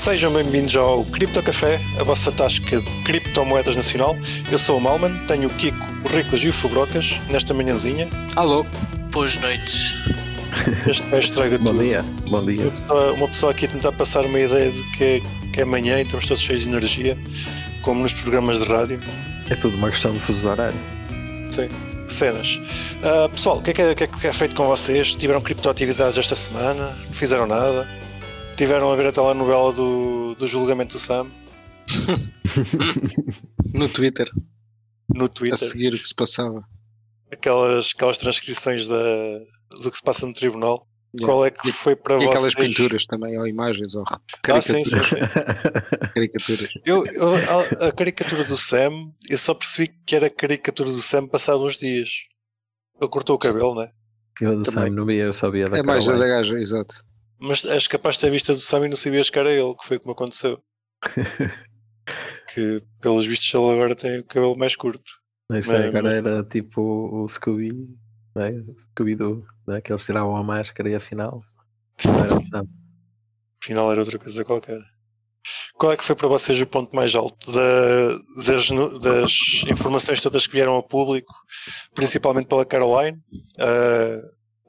Sejam bem-vindos ao Cripto Café, a vossa tasca de criptomoedas nacional. Eu sou o Malman, tenho o Kiko, o Riclas e o Fubrocas nesta manhãzinha. Alô, boas noites. Este é estraga Bom tudo. dia, bom dia. Uma pessoa, uma pessoa aqui a tentar passar uma ideia de que, que é amanhã e estamos todos cheios de energia, como nos programas de rádio. É tudo uma questão de fuso horário. Sim. Cenas. Ah, pessoal, o que é que é, o que é que é feito com vocês? Tiveram criptoatividades esta semana? Não fizeram nada? Tiveram a ver a telenovela do, do julgamento do Sam No Twitter, no a Twitter? seguir o que se passava. aquelas, aquelas transcrições da, do que se passa no tribunal. Yeah. Qual é que E- foi para E aquelas vocês? pinturas também, ou imagens, ou Ah, sim, sim, caricaturas. sim. caricaturas. Eu, eu- a, a caricatura do Sam, eu só percebi que era a caricatura do Sam passado uns dias. Ele cortou o cabelo, né? Eu do Também. Sam não via, eu só via da É mais a da gaja, exato. Mas és capaz de ter visto a do Sam e não sabias que era ele, que foi como aconteceu. que, pelos vistos, ele agora tem o cabelo mais curto. Isto Mas- agora era tipo o Scooby, não é? Scooby-Doo, é? que eles tiravam a máscara e afinal não era o Sam. Afinal, era outra coisa qualquer. Qual é que foi para vocês o ponto mais alto da- das, das informações todas que vieram ao público, principalmente pela Caroline, a,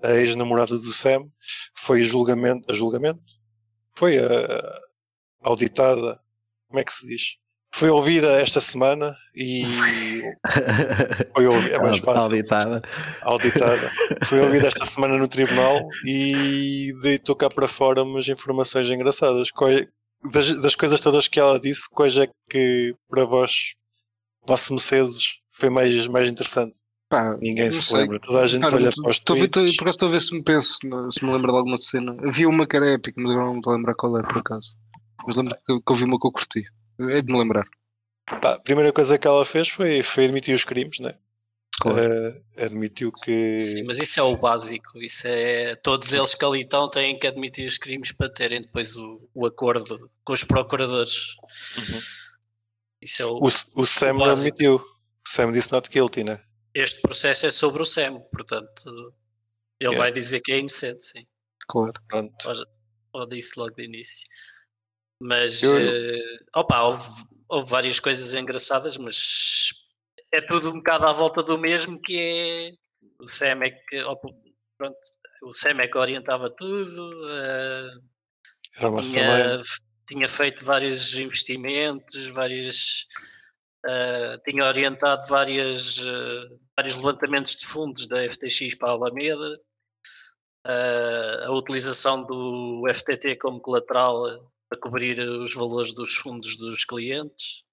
a ex-namorada do Sam? Foi o julgamento, a julgamento? Foi a, auditada, como é que se diz? Foi ouvida esta semana e foi ouvida, é mais fácil Auditada. auditada. Foi ouvida esta semana no tribunal e deitou cá para fora umas informações engraçadas. Qual- Das, das coisas todas que ela disse, quais é que para vós, vossos mercedes, foi mais, mais interessante? Pá, Ninguém se sei. lembra. Toda a gente Cara, olha para os estou- tweets. Por acaso estou a ver se me penso, se me lembro de alguma cena. Havia uma que era épica, mas agora não me estou a lembrar qual é, por acaso. Mas lembro que, que ouvi uma que eu curti. É de me lembrar. Pá, a primeira coisa que ela fez foi, foi admitir os crimes, né? Claro. Eh, admitiu que. Sim, mas isso é o básico. Isso é todos eles que ali estão têm que admitir os crimes para terem depois o, o acordo com os procuradores. Uhum. Isso é o, O, o Sam não básico. admitiu. O Sam disse not guilty, né? Este processo é sobre o Sam, portanto ele Yeah. vai dizer que é inocente, sim. Claro. Pronto. Ou disse logo de início. Mas Eu- eh, opa, houve, houve várias coisas engraçadas, mas é tudo um bocado à volta do mesmo que é o Sam é que opa, pronto, o Sam é que orientava tudo, Era uma tinha, tinha feito vários investimentos, várias eh, tinha orientado várias, eh, vários levantamentos de fundos da FTX para a Alameda, eh, a utilização do FTT como colateral para cobrir os valores dos fundos dos clientes.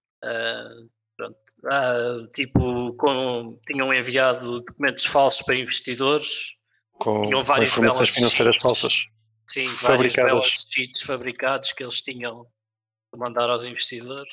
Ah, tipo, com, tinham enviado documentos falsos para investidores, Com, tinham com vários informações financeiras sheets. falsas. Sim, vários Fabricadas. sheets fabricados que eles tinham para mandar aos investidores.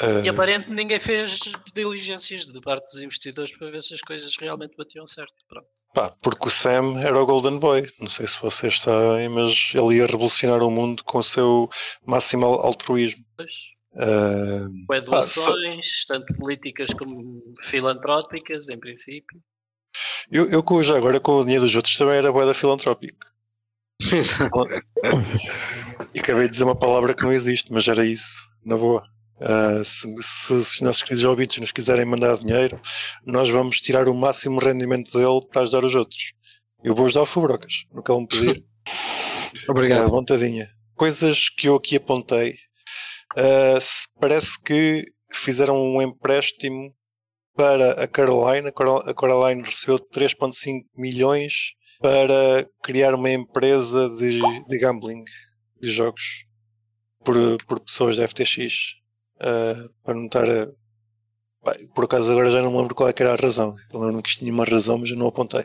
Eh, E aparentemente ninguém fez diligências de parte dos investidores para ver se as coisas realmente batiam certo. Pronto. Pá, porque o Sam era o Golden Boy. Não sei se vocês sabem, mas ele ia revolucionar o mundo com o seu máximo altruísmo. Pois, Eh, com Pá, só- doações, tanto políticas como filantrópicas, em princípio. eu, eu com- já agora com o dinheiro dos outros também era boeda filantrópico. E acabei de dizer uma palavra que não existe, mas era isso, na boa. Ah, se, se, os nossos queridos ouvintes nos quiserem mandar dinheiro, nós vamos tirar o máximo rendimento dele para ajudar os outros. Eu vou ajudar o Fubrocas, no que ele me pedir. Obrigado. vontadinha. Coisas que eu aqui apontei. Se- parece que fizeram um empréstimo para a Caroline. A Carol- a Caroline recebeu 3,5 milhões para criar uma empresa de, de gambling, de jogos, por, por pessoas da FTX. Ah, para não estar a. Por acaso agora já não me lembro qual é que era a razão. Eu lembro-me que isto tinha uma razão, mas eu não apontei.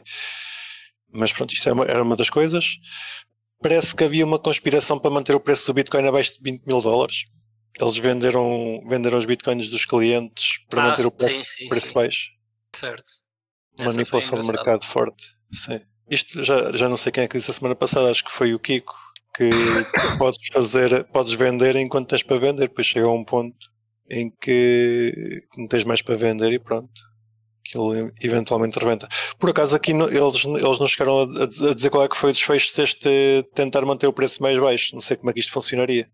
Mas pronto, isto é era uma das coisas. Parece que havia uma conspiração para manter o preço do Bitcoin abaixo de 20 mil dólares. Eles venderam, venderam os Bitcoins dos clientes para Ah, manter o sim, preço, sim, preço sim. baixo. Certo. Manipulação engraçada. mercado forte. Sim. Isto já, já não sei quem é que disse a semana passada, acho que foi o Kiko, que podes fazer, podes vender enquanto tens para vender, depois chega a um ponto em que não tens mais para vender e pronto. Aquilo eventualmente rebenta. Por acaso aqui no- eles, eles não chegaram a, a dizer qual é que foi o desfecho deste tentar manter o preço mais baixo. Não sei como é que isto funcionaria.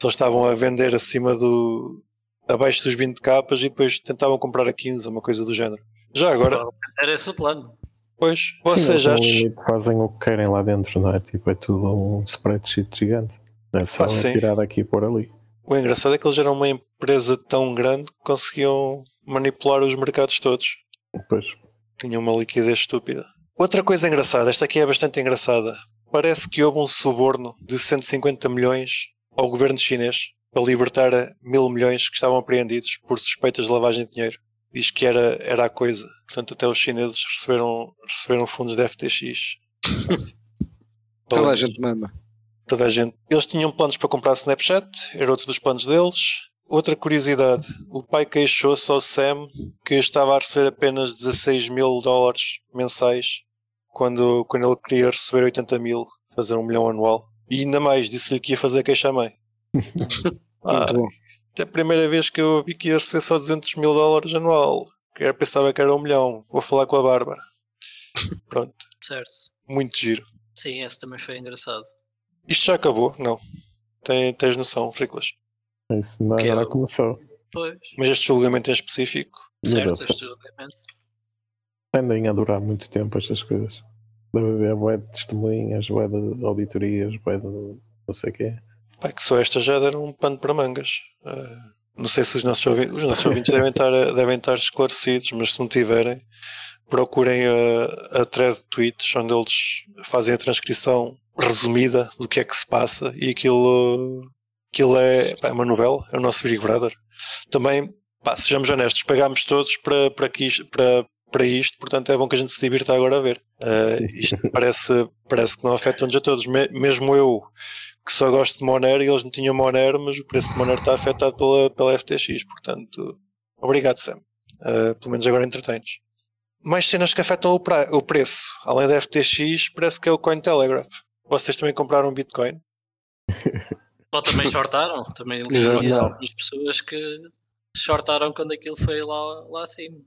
Só estavam a vender acima do. abaixo dos 20 capas e depois tentavam comprar a 15, uma coisa do género. Já agora, Era esse o plano. Pois, vocês acham. fazem o que querem lá dentro, não é? Tipo, é tudo um spreadsheet gigante. É só Ah, sim. tirar daqui e pôr ali. O engraçado é que eles eram uma empresa tão grande que conseguiam manipular os mercados todos. Depois, Tinham uma liquidez estúpida. Outra coisa engraçada, esta aqui é bastante engraçada. Parece que houve um suborno de 150 milhões ao governo chinês para libertar mil milhões que estavam apreendidos por suspeitas de lavagem de dinheiro. Diz que era, era a coisa. Portanto, até os chineses receberam, receberam fundos da FTX. Toda a gente mama. toda a gente. Eles tinham planos para comprar Snapchat, era outro dos planos deles. Outra curiosidade, o pai queixou-se ao Sam que estava a receber apenas 16 mil dólares mensais quando, quando ele queria receber 80 mil, fazer um milhão anual. E ainda mais, disse-lhe que ia fazer queixa à mãe. Ah. É a primeira vez que eu vi que ia receber só 200 mil dólares anual. Que eu pensava que era um milhão. Vou falar com a Bárbara. Pronto, Certo. muito giro. Sim, esse também foi engraçado. Isto já acabou? Não. Tem, tens noção, Friclas? é isso não, Que é agora o- começou. Pois, Mas este julgamento em específico, certo, este julgamento. Tendem a durar muito tempo estas coisas. Deve haver bué de testemunhas, bué de auditorias, bué de não sei o quê. Que só esta já deram um pano para mangas. Ah, não sei se os nossos ouvintes, os nossos ouvintes devem, estar, devem estar esclarecidos, mas se não tiverem, procurem a, a thread de tweets onde eles fazem a transcrição resumida do que é que se passa e aquilo, aquilo é, pá, é uma novela, é o nosso Big Brother. Também, pá, sejamos honestos, pagámos todos para, para, que para, para isto, portanto é bom que a gente se divirta agora a ver. Ah, isto parece, parece que não afeta-nos a todos, Me- mesmo eu que só gosto de Monero e eles não tinham Monero, mas o preço de Monero está afetado pela, pela FTX, portanto, obrigado Sam. Ah, pelo menos agora entretens. Mais cenas que afetam o, pra- o preço, além da FTX, parece que é o Cointelegraph. Vocês também compraram Bitcoin? Ou também shortaram. Também Não. algumas pessoas que shortaram quando aquilo foi lá, lá acima.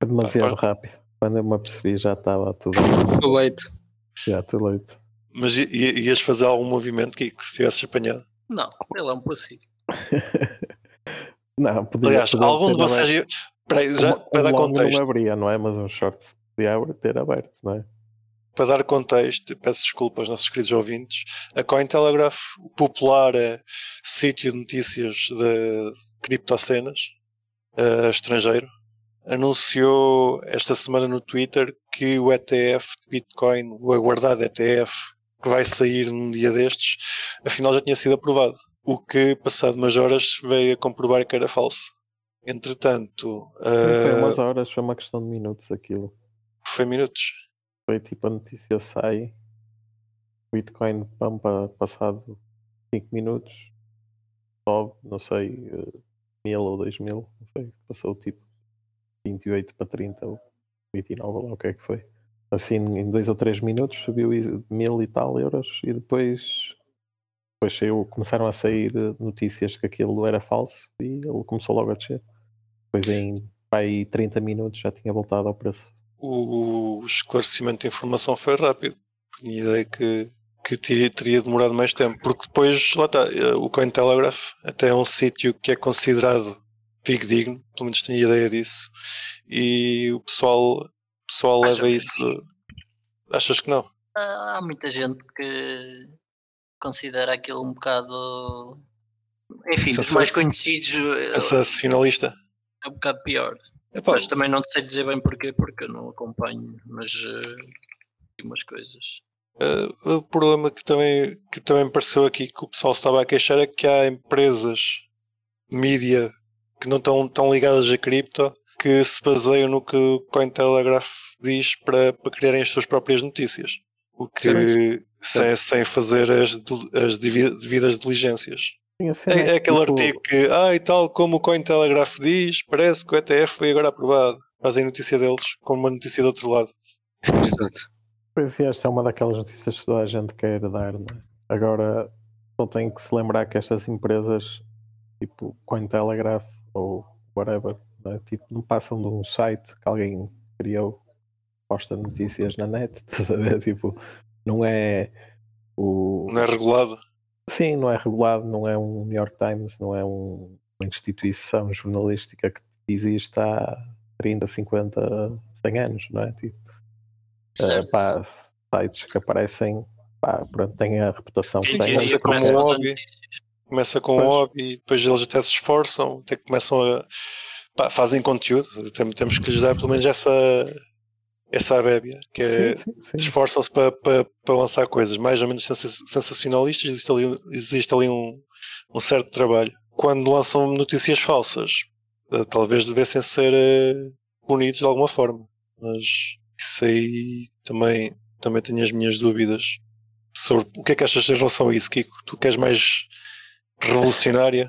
É demasiado pá. rápido. Quando eu me apercebi já estava tudo. O leite. Já too late. Mas ias fazer algum movimento, Kiko, se tivesses apanhado? Não, ele é um pussy. Não, podia, Aliás, podia algum de vocês. ia- Peraí, já, Um- para um dar contexto. não abria, não é? Mas um short podia ter aberto, não é? para dar contexto, peço desculpa aos nossos queridos ouvintes, a Cointelegraph, o popular eh, sítio de notícias de criptocenas eh, estrangeiro, anunciou esta semana no Twitter que o ETF de Bitcoin, o aguardado ETF, que vai sair num dia destes, afinal já tinha sido aprovado. O que, passado umas horas, veio a comprovar que era falso. Entretanto, Foi eh, umas horas, foi uma questão de minutos aquilo. foi minutos. Foi tipo a notícia sai, Bitcoin pampa passado 5 minutos, sobe, não sei, eh, mil ou 2 mil, não sei, passou tipo 28 para 30 ou 29 ou lá o que é que foi. Assim, em 2 ou 3 minutos subiu mil e tal euros e depois, depois saiu, começaram a sair eh, notícias que aquilo era falso e ele começou logo a descer. Depois em pá, aí 30 minutos já tinha voltado ao preço. o esclarecimento de informação foi rápido. Tinha ideia que, que teria, teria demorado mais tempo, porque depois, lá está, eh, o Cointelegraph até é um sítio que é considerado digno, pelo menos tenho ideia disso, e o pessoal, o pessoal leva menos. isso. Achas que não? Ah, Há muita gente que considera aquilo um bocado. Enfim, dos mais conhecidos eh, Assassinalinista? é um bocado pior. Epá, Mas também não te sei dizer bem porquê, porque eu não acompanho, mas vi umas coisas. eh, o problema que também, que também me pareceu aqui que o pessoal estava a queixar é que há empresas, mídia, que não estão tão ligadas a cripto, que se baseiam no que o Cointelegraph diz para, para criarem as suas próprias notícias. O que sem, sem fazer as, as devi- devidas diligências. Sim, a cena É, é aquele tipo, artigo que, ah, e tal como o Cointelegraph diz, parece que o ETF foi agora aprovado. Fazem notícia deles como uma notícia do outro lado. Exato. Pois é, esta é uma daquelas notícias que toda a gente quer dar, não é? Agora só tem que se lembrar que estas empresas, tipo Cointelegraph ou whatever, não, é? tipo, não passam de um site que alguém criou, posta notícias na net, estás a ver? Tipo, não é o. Não é regulado. Sim, não é regulado, não é um New York Times, não é um- uma instituição jornalística que existe há 30, 50, 100 anos, não é? Tipo, eh, pá, sites que aparecem, pá, pronto, têm a reputação que têm. como começa Começa com Pois. hobby e depois eles até se esforçam, até que começam a. pá, fazem conteúdo. Tem- Temos que lhes dar pelo menos essa. essa abébia, que é. Esforçam-se para, para, para lançar coisas mais ou menos sensa- sensacionalistas, existe ali, um- existe ali um, um certo trabalho. Quando lançam notícias falsas, eh, talvez devessem ser eh, punidos de alguma forma, mas isso aí também, também tenho as minhas dúvidas sobre o que é que achas em relação a isso, Kiko? Tu que és mais revolucionária?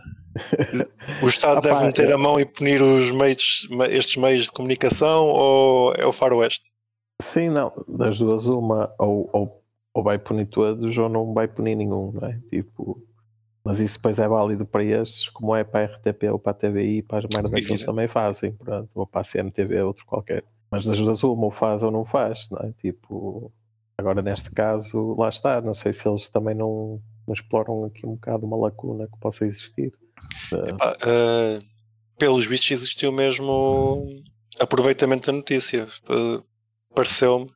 O Estado Ah, pá, deve meter eu- a mão e punir os meios, estes meios de comunicação ou é o faroeste? Sim, não, das duas uma, ou, ou, ou vai punir todos ou não vai punir nenhum, não é? Tipo, mas isso depois é válido para estes, como é para a RTP ou para a TVI, para as merdas que eles também fazem, pronto, ou para a CMTV, outro qualquer. Mas das duas uma, ou faz ou não faz, não é? Tipo, agora neste caso, lá está, não sei se eles também não, não exploram aqui um bocado uma lacuna que possa existir. Eh, pelos vistos existiu mesmo aproveitamento da notícia. Eh, Pareceu-me.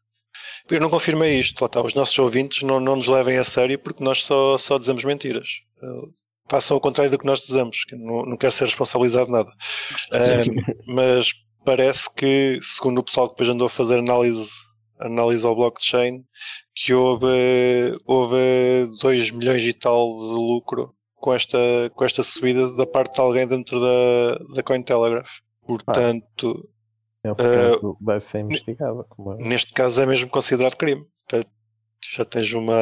Eu não confirmei isto, lá está. Os nossos ouvintes não, não nos levem a sério porque nós só, só dizemos mentiras. Eh, façam o contrário do que nós dizemos, que não, não quero ser responsabilizado de nada. Mas parece que, segundo o pessoal que depois andou a fazer análise, análise ao blockchain, que houve, houve 2 milhões e tal de lucro com esta, com esta subida da parte de alguém dentro da, da Cointelegraph. Portanto, nesse eh, caso deve ser investigado. É. neste caso é mesmo considerado crime. Já tens uma.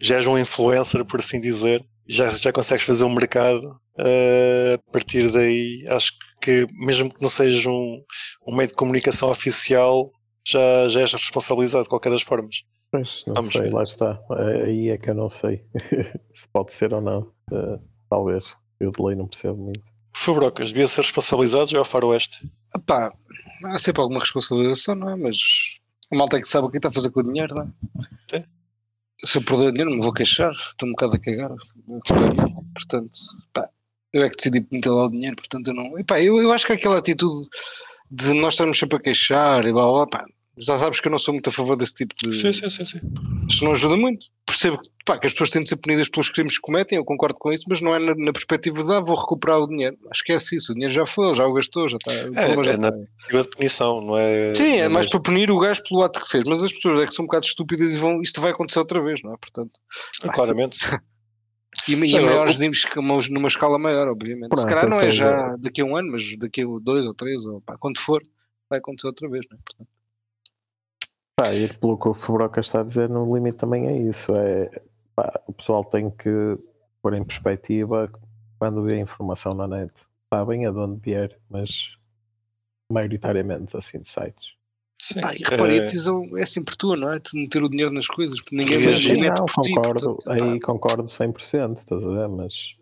Já és um influencer, por assim dizer. Já, já consegues fazer um mercado. eh, a partir daí, acho que mesmo que não seja um, um meio de comunicação oficial, já, já és responsabilizado de qualquer das formas. Pois, não Vamos sei, lá está. Eh, Aí é que eu não sei se pode ser ou não. Eh, talvez. Eu de lei não percebo muito. Fabrocas, devia ser responsabilizados ou é o faroeste? Pá, há sempre alguma responsabilização, não é? Mas a malta é que sabe o que está a fazer com o dinheiro, não é? Sim. Se eu perder dinheiro, não me vou queixar, estou um bocado a cagar. Portanto, pá, eu é que decidi meter lá o dinheiro, portanto eu não. E pá, eu, eu acho que aquela atitude de nós estarmos sempre a queixar e blá blá, blá pá, já sabes que eu não sou muito a favor desse tipo de. Sim, sim, sim. sim. Isto não ajuda muito. Percebo que, pá, que as pessoas têm de ser punidas pelos crimes que cometem, eu concordo com isso, mas não é na, na perspectiva de ah, vou recuperar o dinheiro. Esquece isso, o dinheiro já foi, ele já o gastou, já está. o problema já é na- está. Perspectiva de punição, não é? Sim, é não mais para punir o gajo pelo ato que fez, mas as pessoas é que são um bocado estúpidas e vão, isto vai acontecer outra vez, não é? Portanto, Claramente. e, e Sim, a eu- maiores níveis que uma- numa escala maior, obviamente. Se Pronto, calhar não é já daqui a um ano, mas daqui a dois ou três, ou pá, quando for, vai acontecer outra vez, não é? Portanto, Pá, e pelo que o Fabroca está a dizer, no limite também é isso. É, pá, o pessoal tem que pôr em perspectiva quando vê a informação na net. Sabem a de onde vier, mas maioritariamente assim de sites. Sim. pá, e repare, a Eh, decisão é sempre tua, não é? De meter o dinheiro nas coisas, porque ninguém Sim, ninguém é não, ti, concordo, portanto, aí concordo 100%, estás a ver? Mas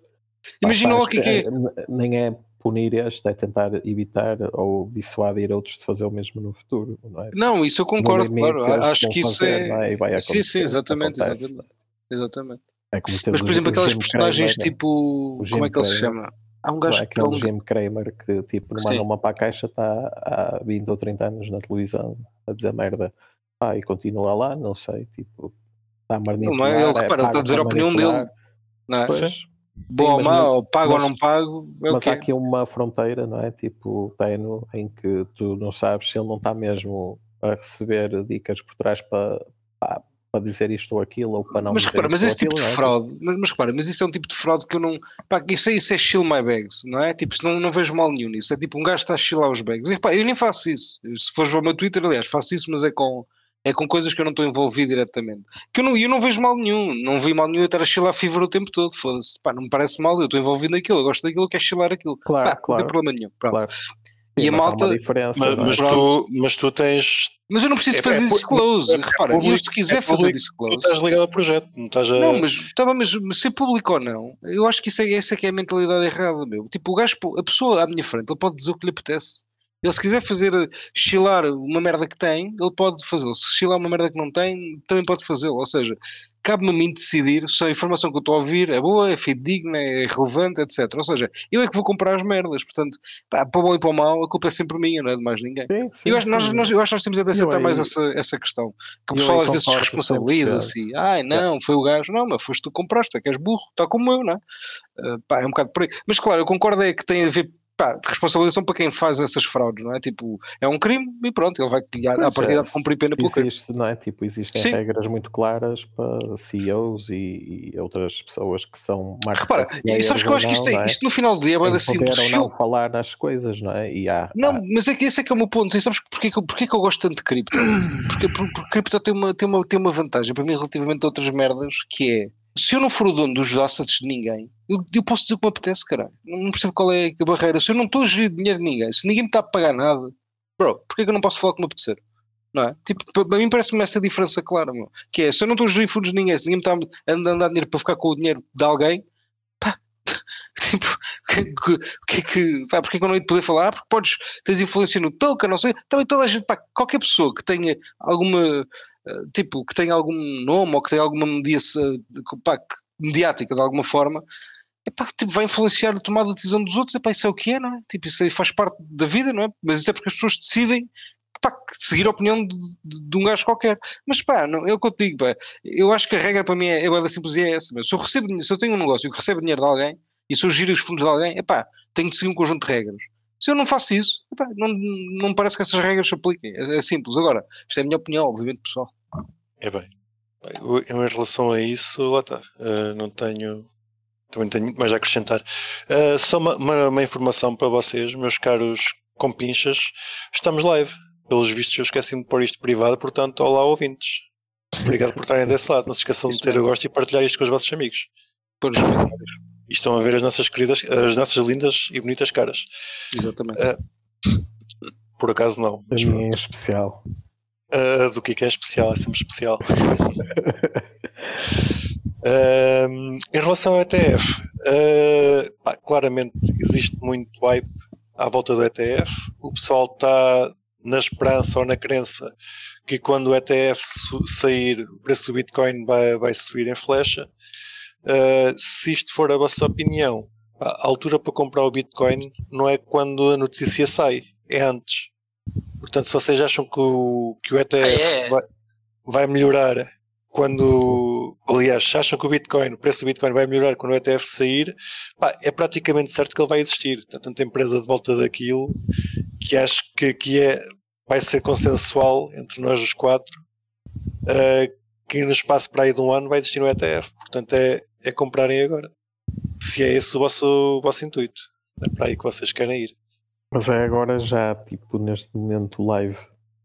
Imagina lá o que é que é. eh, Nem é punir este, é tentar evitar ou dissuadir outros de fazer o mesmo no futuro, não é? Não, isso eu concordo, limite, claro. Acho que isso fazer, não é. E vai Sim, sim, exatamente, acontece. exatamente. Exatamente. É Mas, por o- exemplo, o aquelas personagens Cramer, tipo. o Jim Como é que ele se chama? Há um Não gajo é que é aquele Jim Kramer que tipo não manda uma para a caixa está há 20 ou 30 anos na televisão a dizer merda ah, e continua lá, não sei, tipo está a manipular, Não é? Ele é repara, ele está a dizer a opinião dele. Não é? Pois, Boa ou ou pago ou mas- não pago, é mas há aqui uma fronteira, não é? Tipo, tenue, em que tu não sabes se ele não está mesmo a receber dicas por trás para, para, para dizer isto ou aquilo, ou para não Mas repara, mas ou esse tipo de é? fraude, mas, mas repara, mas isso é um tipo de fraude que eu não. Pá, isso, isso é chill my bags, não é? Tipo, se não, não vejo mal nenhum nisso. É tipo um gajo está a chilar os bags. E repara, eu nem faço isso. Se fores ao meu Twitter, aliás, faço isso, mas é com, é com coisas que eu não estou envolvido diretamente. Que eu não, eu não vejo mal nenhum. Não vi mal nenhum eu estar a chilar fever o tempo todo. Foda-se. Pá, não me parece mal. Eu estou envolvido naquilo. Eu gosto daquilo, eu quero chilar aquilo. Claro, Pá, não claro. tem problema nenhum. Pronto. Claro. E Sim, a malta- mas, não é? mas tu, mas tu tens. Mas eu não preciso É- fazer é disclose. é Repara, eu público- se quiser é fazer público, Tu disclose. estás ligado ao projeto, não estás a. Não, mas, estava mas, mas ser público ou não, eu acho que isso é, essa é que é a mentalidade errada, meu. Tipo, o gajo, a pessoa à minha frente, ele pode dizer o que lhe apetece. Ele se quiser fazer eh, chilar uma merda que tem, ele pode fazê-lo. Se chilar uma merda que não tem, também pode fazê-lo. Ou seja, cabe-me a mim decidir se a informação que eu estou a ouvir é boa, é fidedigna, é relevante, etc. Ou seja, eu é que vou comprar as merdas. Portanto, pá, para o bom e para o mal, a culpa é sempre minha, não é de mais ninguém. Sim, sim, Eu acho, que nós, nós- eu acho que nós temos é de aceitar mais essa, essa questão. Que o pessoal às vezes se responsabiliza 100%. assim. Ai, não, foi o gajo. Não, mas foste tu que compraste, é que és burro, está como eu, não é? Uh, pá, é um bocado por aí. Mas claro, eu concordo é que tem a ver pá, de responsabilização para quem faz essas fraudes, não é? Tipo, é um crime e pronto, ele vai à, à Pois partida é, de cumprir pena pelo crime. existe, não é? Tipo, existem Sim. regras muito claras para CEOs e, e outras pessoas que são market Repara, e sabes que eu acho que isto, é, é? isto no final do dia é bem Em assim. poder ou não falar nas coisas, não é? E há, Não, há- mas é que esse é que é o meu ponto. E sabes porquê que, eu- porquê que eu gosto tanto de cripto? Porque, porque, porque cripto tem uma, tem, uma, tem uma vantagem para mim relativamente a outras merdas, que é se eu não for o dono dos assets de ninguém, eu, eu posso dizer o que me apetece, caralho. Não percebo qual é a barreira. Se eu não estou a gerir dinheiro de ninguém, se ninguém me está a pagar nada, bro, porquê que eu não posso falar o que me apetecer? Não é? Tipo, para mim parece-me essa diferença clara, meu. Que é, se eu não estou a gerir fundos de ninguém, se ninguém me está a andar dinheiro para ficar com o dinheiro de alguém, pá, tipo, que, o que é que, pá, porque é que eu não ia poder falar? Ah, porque podes, tens influência no token, não sei, também toda a gente, pá, qualquer pessoa que tenha alguma, tipo, que tenha algum nome ou que tenha alguma mediação, pá, que- mediática de alguma forma, epá, tipo, vai influenciar a tomada de decisão dos outros, epá, isso é o que é, não é? Tipo, isso aí faz parte da vida, não é? Mas isso é porque as pessoas decidem pá, seguir a opinião de, de- de um gajo qualquer. Mas pá, não, é o que eu te digo, pá, eu acho que a regra para mim é, é da e é essa. Mas se eu, recebo, se eu tenho um negócio que recebo dinheiro de alguém e se eu giro os fundos de alguém, epá, tenho de seguir um conjunto de regras. Se eu não faço isso, epá, não, não me parece que essas regras se apliquem. É, é simples. Agora, isto é a minha opinião, obviamente, pessoal. É bem. Eu- eu em relação a isso, lá está. Uh, não tenho. Também tenho muito mais a acrescentar. Uh, só uma, uma- uma informação para vocês, meus caros compinchas. Estamos live. Pelos vistos, eu esqueci-me de pôr isto privado, portanto, olá ouvintes. Obrigado por estarem desse lado. Não se esqueçam de Isso ter mesmo. a gosto e partilhar isto com os vossos amigos. Pôr os comentários. E estão a ver as nossas queridas, as nossas lindas e bonitas caras. Exatamente. Por acaso não. a Mas minha em especial. Uh, do que é que é especial, é sempre especial. Um, em relação ao ETF, uh, pá, claramente existe muito hype à volta do ETF. O pessoal está na esperança ou na crença que quando o ETF sair, o preço do Bitcoin vai, vai subir em flecha. Uh, se isto for a vossa opinião, a altura para comprar o Bitcoin não é quando a notícia sai, é antes. Portanto, se vocês acham que o, que o ETF Ah, é? vai, vai melhorar quando. Aliás, se acham que o Bitcoin, o preço do Bitcoin vai melhorar quando o ETF sair, pá, é praticamente certo que ele vai existir. Está tanta empresa de volta daquilo que acho que, que é, vai ser consensual entre nós os quatro eh, que no espaço para aí de um ano vai existir um ETF. Portanto, é, é comprarem agora. Se é esse o vosso, o vosso intuito. Se é para aí que vocês querem ir. Mas é agora já, tipo, neste momento live.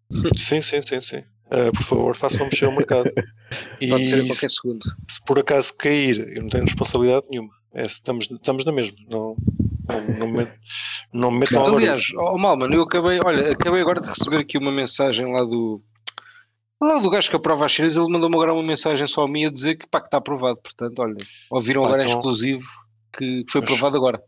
Sim, sim, sim, sim. Eh, por favor, façam mexer o mercado. E Pode ser a se, qualquer segundo. se por acaso cair, eu não tenho responsabilidade nenhuma. É, se estamos, estamos na mesma. Não, não, me, não me metam a Aliás, oh, Malman, eu acabei, olha, acabei agora de receber aqui uma mensagem lá do. Lá do gajo que aprova as séries, ele mandou-me agora uma mensagem só a mim a dizer que, pá, que está aprovado. Portanto, olha, ouviram Ah, agora em então- exclusivo que, que foi aprovado agora.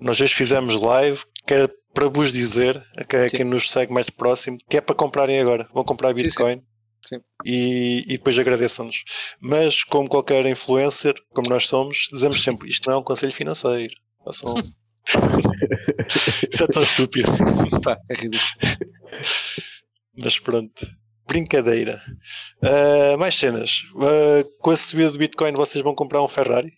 Nós hoje fizemos live, que era para vos dizer, a quem, a Sim. quem nos segue mais próximo, que é para comprarem agora. Vão comprar sim. Bitcoin. Sim. E, e depois agradeçam-nos. Mas, como qualquer influencer, como nós somos, dizemos sempre: isto não é um conselho financeiro. Façam- Isso é tão estúpido. Pá, é ridículo. Mas pronto. Brincadeira. Ah, mais cenas. Ah, com a subida do Bitcoin, vocês vão comprar um Ferrari?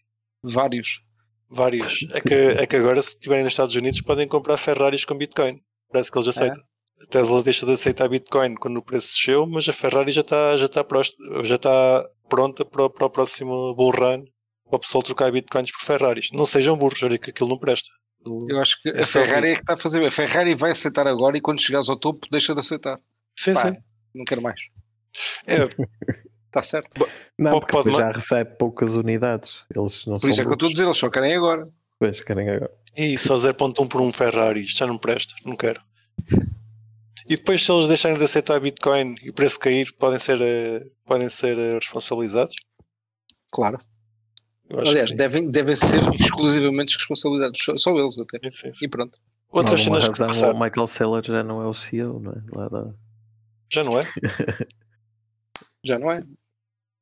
Vários. Vários. É que, é que agora, se estiverem nos Estados Unidos, podem comprar Ferraris com Bitcoin. Parece que eles aceitam. A Tesla deixa de aceitar Bitcoin quando o preço desceu, mas a Ferrari já está já está prost- já está pronta para, o- para o próximo bull run para o pessoal trocar Bitcoins por Ferraris. Não sejam burros, olha que aquilo não presta. Eu acho que a É só Ferrari é que está a fazer. A Ferrari vai aceitar agora e quando chegares ao topo, deixa de aceitar. Sim, Pá, sim. Não quero mais. É, Está certo. Não, Pode- porque pode já recebe poucas unidades. Eles não Por são isso é que eu estou a dizer, eles só querem agora. Pois, querem agora. e só 0.1 por um Ferrari, isto já não presta, não quero. E depois, se eles deixarem de aceitar Bitcoin e o preço cair, podem ser, eh, podem ser eh, responsabilizados? Claro. Aliás, que devem, devem ser exclusivamente responsabilidades. Só, só eles até. Sim, sim, sim. E pronto. Outras cenas que razão, passaram. o Michael Saylor já não é o CEO, não é? Lá da- Já não é? Já não é?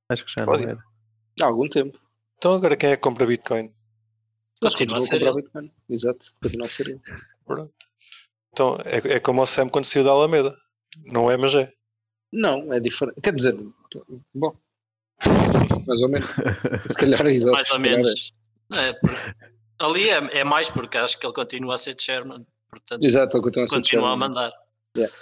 Acho que já não Olha. era. Há algum tempo. Então agora quem é que compra Bitcoin? Eles Continua a ser ele. Bitcoin. Exato, continua a ser ele. Pronto. Então é, é como o Sam quando saiu da Alameda. Não é, mas é. Não, é diferente. Quer dizer, bom, mais ou menos. Se calhar é exato. mais ou calhar é. menos. É, porque- ali é, é mais porque acho que ele continua a ser chairman. Portanto, Exato, ele continua a ser continua a chairman. mandar. Yeah.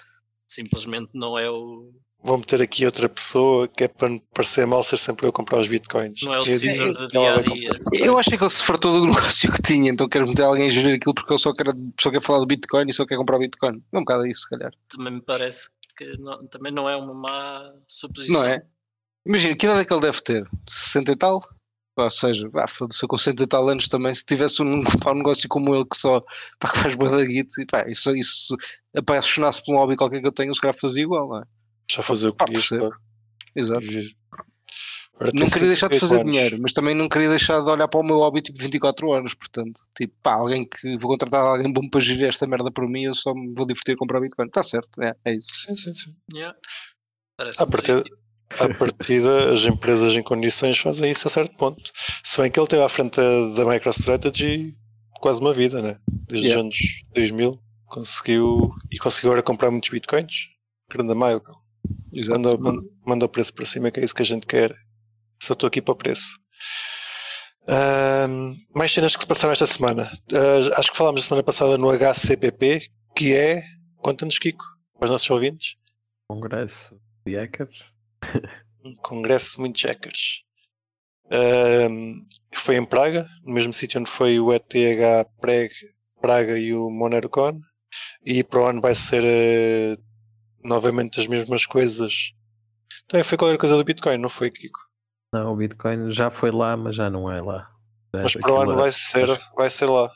Simplesmente não é o, Vou meter aqui outra pessoa que é para me parecer mal ser sempre eu a comprar os Bitcoins. não é o ela dia a dia. Eu acho que ele se fartou do negócio que tinha, então quero meter alguém a gerir aquilo porque ele só quer, só quer falar do Bitcoin e só quer comprar Bitcoin. É um bocado isso, se calhar. Também me parece que não- também não é uma má suposição. Não é? Imagina, que idade é que ele deve ter? 60 e tal? Ou seja, ah, foda-se, eu com 60 e tal anos também, se tivesse um, pá, um negócio como ele que só pá, que faz boa da guita, e pá, isso, isso apaixonasse por um hobby qualquer que eu tenho, se calhar fazia igual, não é? Já fazer o que pá. Exato. Não queria deixar de 58 fazer anos. dinheiro, mas também não queria deixar de olhar para o meu hobby tipo 24 horas, portanto, tipo, pá, alguém que vou contratar alguém bom para gerir esta merda por mim, eu só me vou divertir a comprar Bitcoin. Está certo, é, é isso. Sim, sim, sim. Yeah. Parece Ah, porque- À partida, as empresas em condições fazem isso a certo ponto. Se bem que ele teve à frente da, MicroStrategy quase uma vida, né? Desde Yeah. os anos 2000. Conseguiu. E conseguiu agora comprar muitos bitcoins. Grande Michael. Exato. Manda, manda, manda o preço para cima, que é isso que a gente quer. Só estou aqui para o preço. Mais cenas que se passaram esta semana. Ah, acho que falámos a semana passada no HCPP, que é. Conta-nos, Kiko, para os nossos ouvintes. Congresso de hackers. Um congresso muito checkers. Foi em Praga, no mesmo sítio onde foi o ETH Praga, Praga e o MoneroCon. E para o ano vai ser eh, novamente as mesmas coisas. Também foi qualquer coisa do Bitcoin, não foi, Kiko? Não, o Bitcoin já foi lá, mas já não é lá. É Mas para o ano vai ser, Mas- vai ser lá.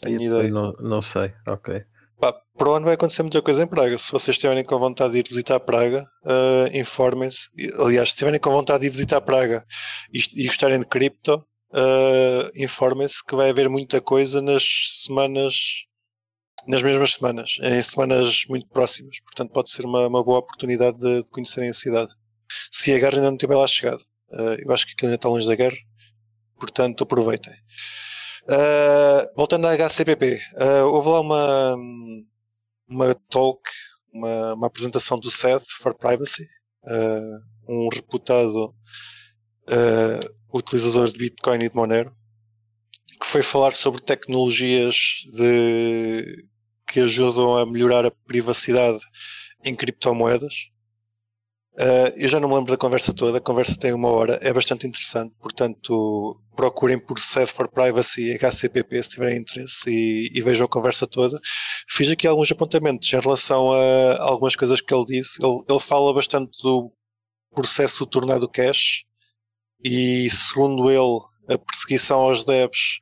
Tenho ideia. Não, não sei, ok. Para o ano vai acontecer muita coisa em Praga. Se vocês estiverem com vontade de ir visitar Praga, eh, informem-se. Aliás, se estiverem com vontade de ir visitar Praga e, e gostarem de cripto, eh, informem-se que vai haver muita coisa nas semanas, nas mesmas semanas, em semanas muito próximas. Portanto, pode ser uma, uma boa oportunidade de, de conhecerem a cidade. Se a guerra ainda não estiver lá chegado. Eh, eu acho que aquilo ainda está longe da guerra. Portanto, aproveitem. Uh, voltando à HCPP, uh, houve lá uma, uma talk, uma, uma apresentação do SED for Privacy, uh, um reputado utilizador de Bitcoin e de Monero, que foi falar sobre tecnologias de, que ajudam a melhorar a privacidade em criptomoedas. Uh, eu já não me lembro da conversa toda, a conversa tem uma hora, é bastante interessante, portanto procurem por SED for Privacy HCPP se tiverem interesse e, e vejam a conversa toda. Fiz aqui alguns apontamentos em relação a algumas coisas que ele disse. Ele, ele fala bastante do processo tornado cash e, segundo ele, a perseguição aos devs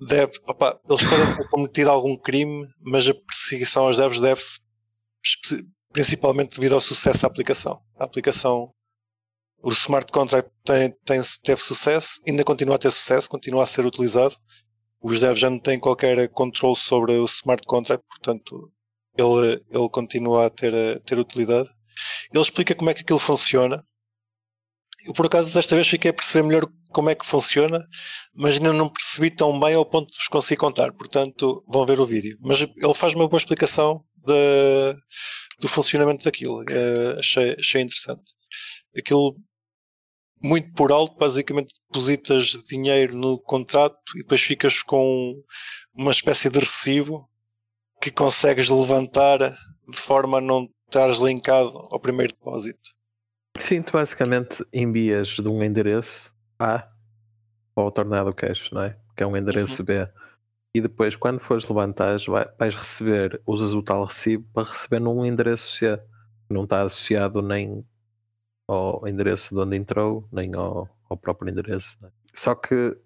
deve, opa, eles podem ter cometido algum crime, mas a perseguição aos devs deve-se principalmente devido ao sucesso da aplicação. A aplicação, o smart contract tem, tem- teve sucesso, ainda continua a ter sucesso, continua a ser utilizado. Os devs já não têm qualquer controle sobre o smart contract, portanto, ele, ele continua a ter, a ter utilidade. Ele explica como é que aquilo funciona. Eu, por acaso, desta vez fiquei a perceber melhor como é que funciona, mas ainda não percebi tão bem ao ponto de vos conseguir contar. Portanto, vão ver o vídeo. Mas ele faz uma boa explicação da, do funcionamento daquilo. Eh, achei, achei interessante. Aquilo, muito por alto, basicamente depositas dinheiro no contrato e depois ficas com uma espécie de recibo que consegues levantar de forma a não estares linkado ao primeiro depósito. Sim, tu basicamente envias de um endereço A para o Tornado Cash, não é? Que é um endereço B. E depois, quando fores levantar, vai- vais receber, usas o tal recibo para receber num endereço C. que Não está associado nem ao endereço de onde entrou, nem ao, ao próprio endereço. não é? Só que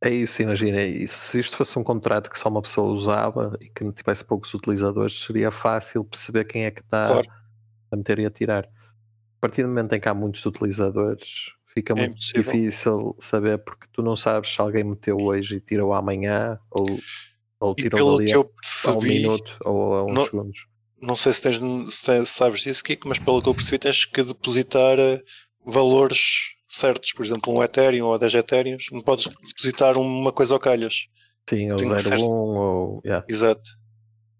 é isso, imagina, se isto fosse um contrato que só uma pessoa usava e que não tivesse poucos utilizadores, seria fácil perceber quem é que está Claro. a meter e a tirar. A partir do momento em que há muitos utilizadores, fica muito impossível. difícil saber porque tu não sabes se alguém meteu hoje e tirou amanhã ou Ou que eu a, um minuto ou a uns não- segundos. não sei se, tens, se tens- sabes disso, Kiko, mas pelo que eu percebi tens que depositar eh, valores certos, por exemplo, um Ethereum ou 10 Ethereums, não podes depositar uma coisa ao calhas. Sim, ou Tem que 01 ser- ou. Yeah. Exato.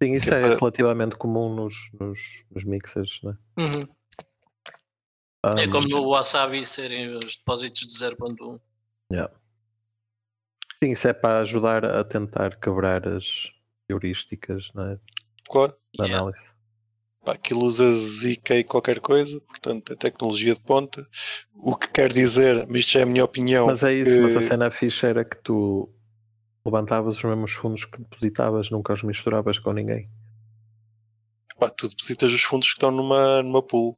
Sim, isso Que é é para- relativamente comum nos, nos, nos mixers, né? Uhum. É Um, como no Wasabi serem os depósitos de 0.1. Sim, isso é para ajudar a tentar quebrar as heurísticas né, Claro. da Yeah. análise. Pá, aquilo usa ZK qualquer coisa, portanto é tecnologia de ponta. O que quer dizer, mas isto já é a minha opinião. Mas é isso, mas a que- cena fixe era que tu levantavas os mesmos fundos que depositavas, nunca os misturavas com ninguém. pá, tu depositas os fundos que estão numa, numa pool.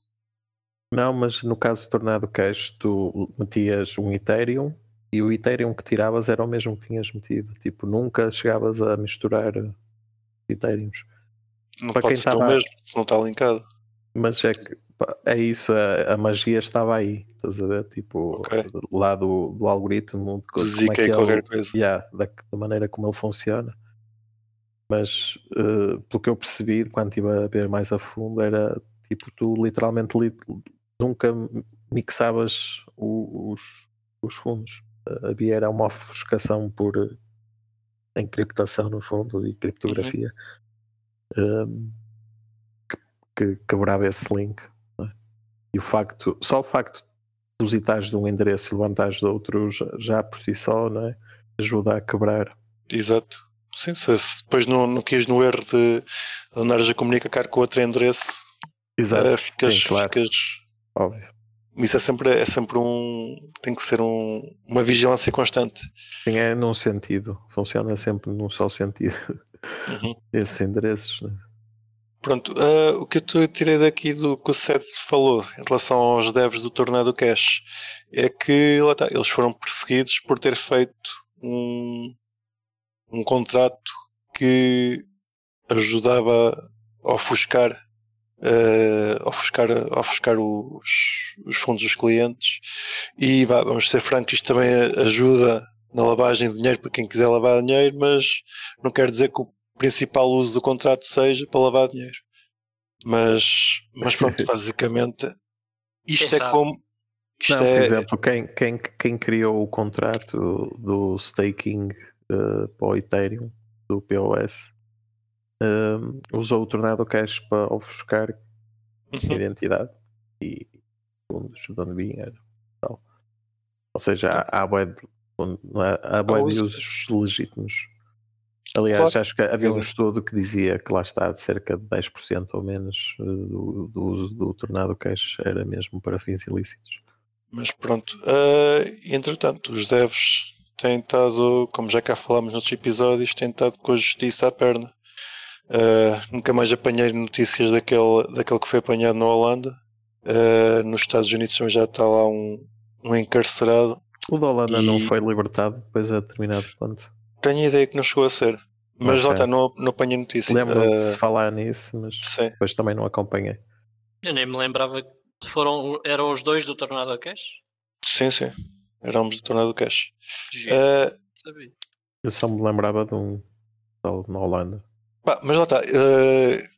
Não, mas no caso de Tornado Cash, tu metias um Ethereum e o Ethereum que tiravas era o mesmo que tinhas metido. Tipo, nunca chegavas a misturar Ethereums. Não Para pode quem ser o estava- mesmo, se não está linkado. Mas é que é isso, a, a magia estava aí, estás a ver? Tipo, Ok. lá do, do algoritmo, de co- Do como é que ele- qualquer coisa. yeah, da, da maneira como ele funciona. Mas eh, pelo que eu percebi, quando estive a ver mais a fundo, era tipo, tu literalmente li- nunca mixavas o- os, os fundos. Havia era uma ofuscação por eh, encriptação no fundo e criptografia eh, que, que quebrava esse link. é? E o facto, só o facto de depositares de um endereço e levantares de outro já, já por si só é? ajuda a quebrar. Exato. Sim, se depois não, não quis no erro de andares a comunicar com outro endereço, Exato, eh, ficas, sim, claro, ficas. Óbvio. Isso é sempre, é sempre um. Tem que ser um, uma vigilância constante. Sim, é num sentido, funciona sempre num só sentido, Uhum. esses endereços. né? Pronto, ah, o que eu tirei daqui do que o Seth falou em relação aos devs do Tornado Cash é que lá está, eles foram perseguidos por ter feito um, um contrato que ajudava a ofuscar, a ofuscar, ofuscar os, os fundos dos clientes e vá, vamos ser francos, isto também ajuda na lavagem de dinheiro para quem quiser lavar dinheiro, mas não quer dizer que o principal uso do contrato seja para lavar dinheiro. Mas, mas pronto, basicamente, isto Quem é sabe? como. Isto Não, por é, exemplo, quem, quem, quem criou o contrato do staking eh, para o Ethereum, do POS, usou o Tornado Cash para ofuscar a Uhum. identidade e fundos de onde vinha. Tal. Ou seja, há, há bué de, é? há de uso- usos legítimos. Aliás, Claro. acho que havia um estudo que dizia que lá está de cerca de 10% ou menos eh, do, do uso do Tornado Cash era mesmo para fins ilícitos. Mas pronto, ah, entretanto, os devs têm estado, como já cá falámos noutros episódios, têm estado com a justiça à perna. Ah, nunca mais apanhei notícias daquele, daquele que foi apanhado na Holanda. Ah, nos Estados Unidos também já está lá um, um encarcerado. O da Holanda não E- foi libertado depois a determinado ponto. Tenho a ideia que não chegou a ser, mas lá Ok. está, não, não apanhei notícia. Lembro-me de Ah, se falar nisso, mas sim. depois também não acompanhei. Eu nem me lembrava que foram, eram os dois do Tornado Cash. Sim, sim. Éramos do Tornado Cash. Ah, sabia. Eu só me lembrava de um tal na Holanda. Pá, mas lá está. ah,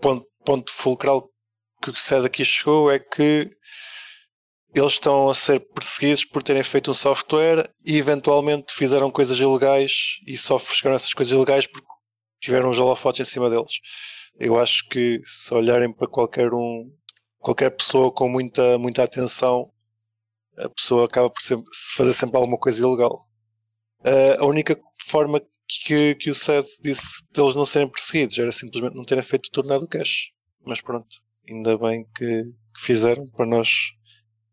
ponto, ponto fulcral que o SED aqui chegou é que eles estão a ser perseguidos por terem feito um software e eventualmente fizeram coisas ilegais e só chegaram essas coisas ilegais porque tiveram os holofotes em cima deles. Eu acho que se olharem para qualquer um, qualquer pessoa com muita, muita atenção, a pessoa acaba por sempre, se fazer sempre alguma coisa ilegal. Ah, a única forma que, que o SED disse deles não serem perseguidos era simplesmente não terem feito o tornado cash. Mas pronto, ainda bem que, que fizeram para nós,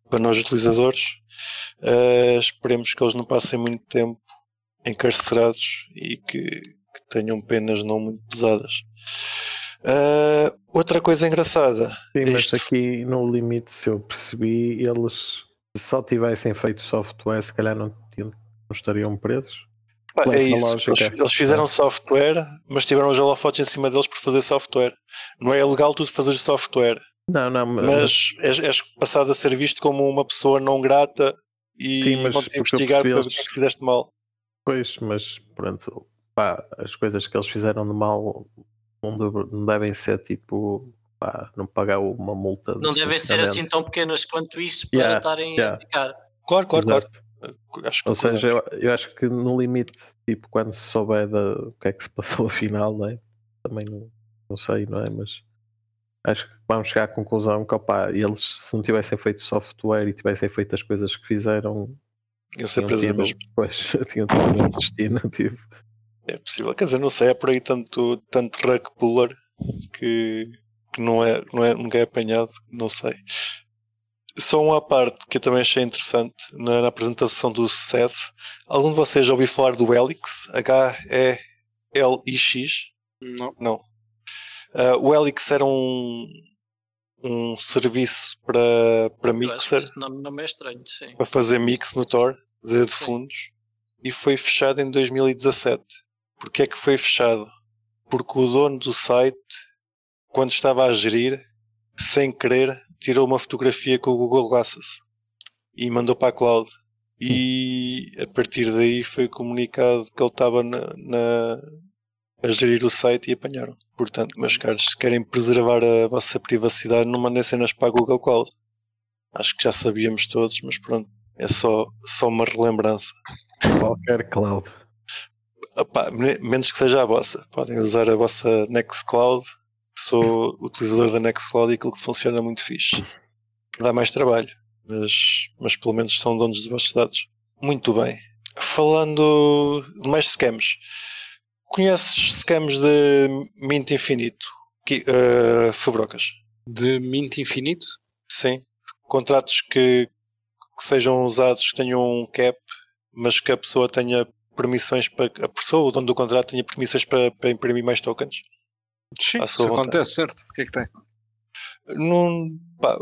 para nós utilizadores. Ah, esperemos que eles não passem muito tempo encarcerados e que, que tenham penas não muito pesadas. Ah, outra coisa engraçada. Sim, mas Isto- aqui no limite, se eu percebi, eles se só tivessem feito software, se calhar não, não estariam presos. Pá, é isso. lógica. Eles, eles fizeram software, mas tiveram os holofotes em cima deles por fazer software. Não é ilegal tu fazer software, Não, não, mas és, és passado a ser visto como uma pessoa não grata e Sim, mas vão-te investigar percebi para ver o que é que fizeste mal. Pois, mas pronto, pá, as coisas que eles fizeram de mal não, deve- não devem ser tipo pá, não pagar uma multa. Não devem ser assim tão pequenas quanto isso para Yeah, estarem yeah. a ficar. Claro, claro, claro. Exato. Que Ou seja, eu, eu acho que no limite, tipo, quando se souber da, o que é que se passou afinal, não é? Também não, não sei, não é? Mas acho que vamos chegar à conclusão que opá, eles se não tivessem feito software e tivessem feito as coisas que fizeram, iam ser presos mesmo. pois, tinham tido um destino, tipo. É possível. Quer dizer, não sei, é por aí tanto, tanto rug puller que, que não é, não é, nunca é apanhado, não sei. Só uma parte que eu também achei interessante na, na apresentação do Seth. Algum de vocês já ouviu falar do Helix? H-E-L-I-X? Não. Não. Ah, o Helix era um, um serviço para, para mixer nome não é estranho, sim. para fazer mix no Tor de, de fundos e foi fechado em 2017. Porquê é que foi fechado? Porque o dono do site, quando estava a gerir, sem querer, tirou uma fotografia com o Google Glasses e mandou para a cloud. E a partir daí foi comunicado que ele estava na, na- a gerir o site e apanharam. Portanto, meus caros, se querem preservar a vossa privacidade, não mandem cenas para a Google Cloud. Acho que já sabíamos todos, mas pronto, é só, só uma relembrança. Qualquer cloud. Me- menos que seja a vossa. Podem usar a vossa Nextcloud. Sou utilizador da Nextcloud e aquilo que funciona é muito fixe. Dá mais trabalho, mas, mas pelo menos são donos dos vossos dados. Muito bem. Falando de mais scams. Conheces scams de Mint Infinito? Que, eh, Fabrocas? De Mint Infinito? Sim. Contratos que, que sejam usados, que tenham um cap, mas que a pessoa tenha permissões para. A pessoa, o dono do contrato, tenha permissões para, para imprimir mais tokens. Sim, isso acontece, certo? O que é que tem? Num, pá,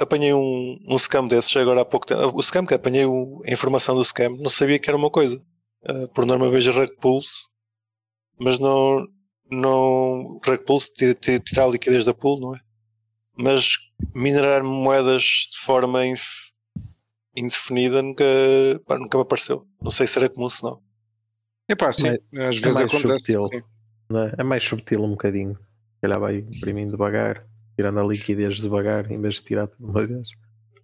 apanhei um, um scam desses agora há pouco tempo. O scam que apanhei o- a informação do scam, não sabia que era uma coisa. Ah, por norma vejo Rug Pulse, mas não. não Rug Pulse tira, tira, tira a liquidez da pool, não é? Mas minerar moedas de forma inf- indefinida nunca, pá, nunca me apareceu. Não sei se era comum se não. Epá, sim, às é vezes acontece. É? É mais subtil um bocadinho. Se calhar vai imprimindo devagar, tirando a liquidez devagar, em vez de tirar tudo de uma vez.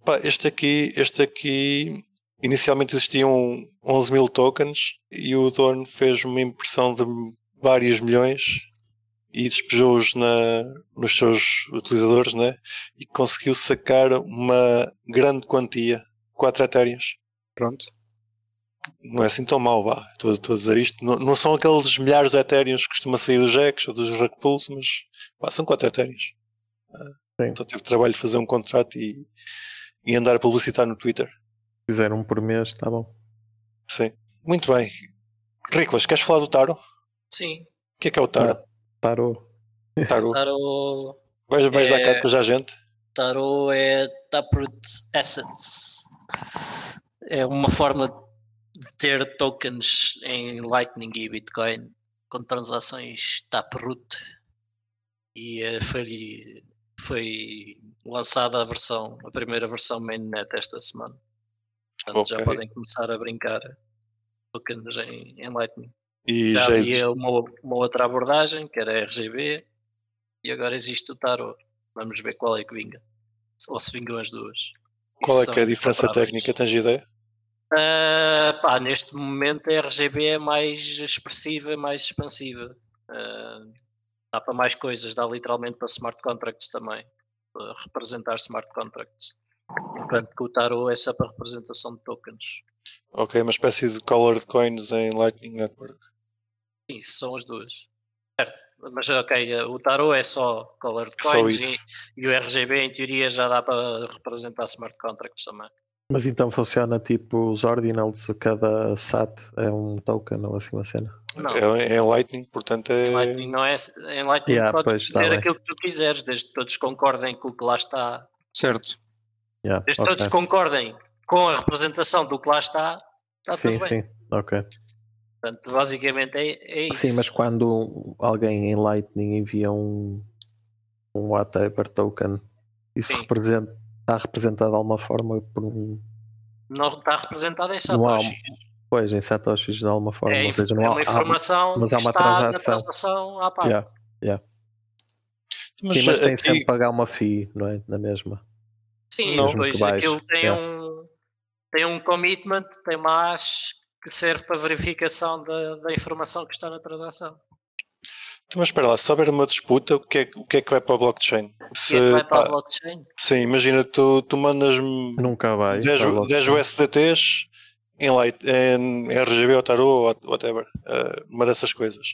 Pá, este aqui, este aqui, inicialmente existiam 11 mil tokens e o dono fez uma impressão de vários milhões e despejou-os na, nos seus utilizadores, né? E conseguiu sacar uma grande quantia, 4 etéreas. Pronto. Não é assim tão mau, vá. Estou, estou a dizer isto. Não, não são aqueles milhares de etéreos que costuma sair dos Jacks ou dos Pulse, mas pá, são 4 etéreos. Sim. Então tive trabalho de fazer um contrato e, e andar a publicitar no Twitter. Se fizer um por mês, está bom. Sim. Muito bem. Riclas, queres falar do Taro? O Sim, que é que é o Taro? Tarou. Taro. Tarot, Vais, vais dar É- cartas à gente? Tarot é Taproot Assets. É uma forma de ter tokens em Lightning e Bitcoin com transações Taproot. E eh, foi, foi lançada a versão, a primeira versão mainnet esta semana. Portanto, já Ok. podem começar a brincar tokens em, em Lightning. E Já já havia existe. uma, uma outra abordagem, que era RGB, e agora existe o Tarot. Vamos ver qual é que vinga. Ou se vingam as duas. Qual é que é a diferença técnica? Tens ideia? Ah, pá, neste momento a RGB é mais expressiva, mais expansiva. Ah, dá para mais coisas, dá literalmente para smart contracts também. Para representar smart contracts. Enquanto que o Tarot é só para representação de tokens. Ok, uma espécie de colored coins em Lightning Network. Sim, são as duas. Certo, mas ok, o Tarot é só colored Só coins e, isso. e o RGB em teoria já dá para representar smart contracts também. Mas então funciona tipo os ordinals, cada SAT é um token ou assim uma cena. Não, É, é em Lightning, portanto é. em Lightning não é. Em Lightning Yeah, podes pois, tá aquilo que tu quiseres, desde que todos concordem com o que lá está. Certo. Yeah, Desde que ok. todos concordem com a representação do que lá está, está Sim, tudo bem. sim, ok. Portanto, basicamente é, é isso. Sim, mas quando alguém em Lightning envia um, um whatever token, isso Sim. representa, está representado de alguma forma por um. Não está representado em Satoshi. Pois, em satoshis de alguma forma. É, ou seja, é não há, uma há- informação mas há que uma está transação. na transação à parte. Yeah. Mas, Sim, mas tem aqui- sempre que pagar uma fee, não é? Na mesma. Sim, Não. que aquilo tem, yeah. um, tem um commitment, tem uma hash que serve para verificação da, da informação que está na transação. Mas espera lá, se houver uma disputa, o que é, o que, é que vai para o blockchain? O que Se, é que vai para pá, a blockchain? sim, imagina, tu, tu mandas-me Nunca vai. 10, para a U- blockchain. 10 USDTs em, light, em RGB ou Tarot ou whatever, eh, uma dessas coisas,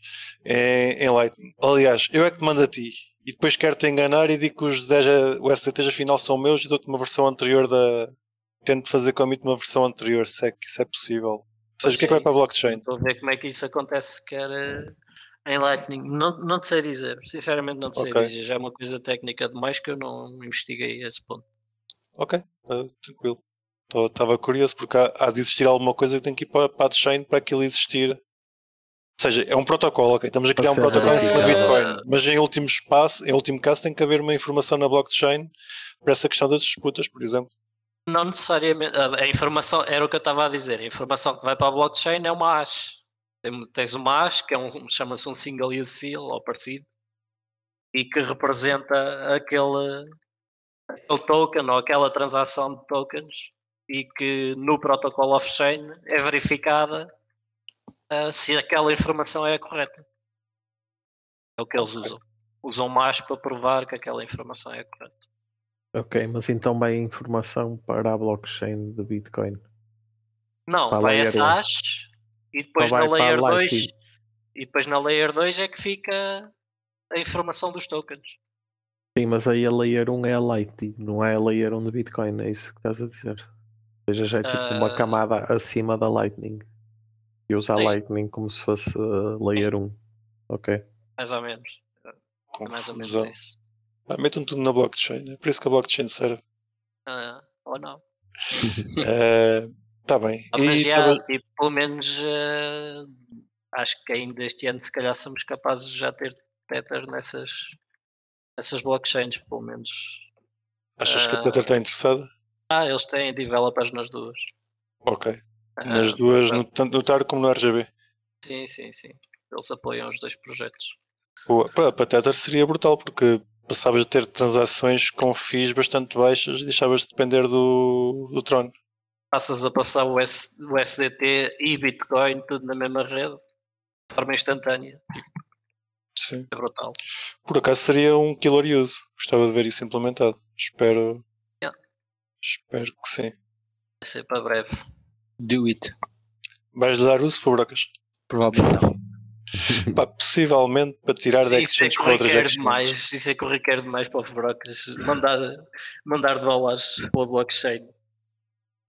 em, em Lightning. Aliás, eu é que te mando a ti e depois quero-te enganar e digo que os 10 USDTs afinal são meus e dou-te uma versão anterior da. Tento fazer commit uma versão anterior, se é que isso é possível. Ou seja, o que é que vai para a blockchain? Estou a ver como é que isso acontece sequer eh, em Lightning. Não, não te sei dizer, sinceramente não te sei Ok. dizer. Já é uma coisa técnica demais que eu não investiguei esse ponto. Ok, eh, tranquilo. Estava curioso porque há, há de existir alguma coisa que tem que ir para, para a chain para aquilo existir. Ou seja, é um protocolo, ok? Estamos a criar um protocolo em cima de verificado. Bitcoin, mas em último espaço, em último caso, tem que haver uma informação na blockchain para essa questão das disputas, por exemplo. Não necessariamente. A, a informação, era o que eu estava a dizer. A informação que vai para a blockchain é uma hash. Tens uma hash que é um, chama-se um single use seal ou parecido e que representa aquele, aquele token ou aquela transação de tokens e que no protocolo off-chain é verificada ah, se aquela informação é a correta. É o que eles usam. Usam mais para provar que aquela informação é correta. Ok, mas então vai a informação para a blockchain de Bitcoin. Não, Para a vai essa um. hash e depois na layer 2 Lightning? e depois na layer 2 é que fica a informação dos tokens. Sim, mas aí a layer 1 é a Lightning, não é a layer 1 de Bitcoin, é isso que estás a dizer. Ou seja, já é tipo uma Ah. camada acima da Lightning. E usa a. Lightning como se fosse a layer 1. Ok. Mais ou menos. É mais ou menos isso. Ah, Metam tudo na blockchain, é por isso que a blockchain serve. Ah, ou não. Está bem. Ah, mas E já, tava- tipo, pelo menos ah, acho que ainda este ano se calhar somos capazes de já ter Tether nessas, nessas blockchains, pelo menos. achas que a ah, Tether está interessada? Ah, eles têm developers nas duas. Ok. Nas duas, no, tanto no TAR como no RGB. Sim, sim, sim. Eles apoiam os dois projetos. Boa. Para, para Tether seria brutal, porque passavas a ter transações com FIIs bastante baixas e deixavas de depender do, do trono. Passas a passar o, S, o SDT e Bitcoin tudo na mesma rede de forma instantânea. Sim. É brutal. Por acaso seria um killer use. Gostava de ver isso implementado. Espero. Yeah. Espero que sim. Vai ser para breve. Do it. Vais-lhe dar uso, Fabrocas? Provavelmente não. Pá, possivelmente para tirar Sim, é exchange que o para outras exchanges. demais. Isso é que o requer demais para os brokers. Mandar, mandar dólares pela blockchain.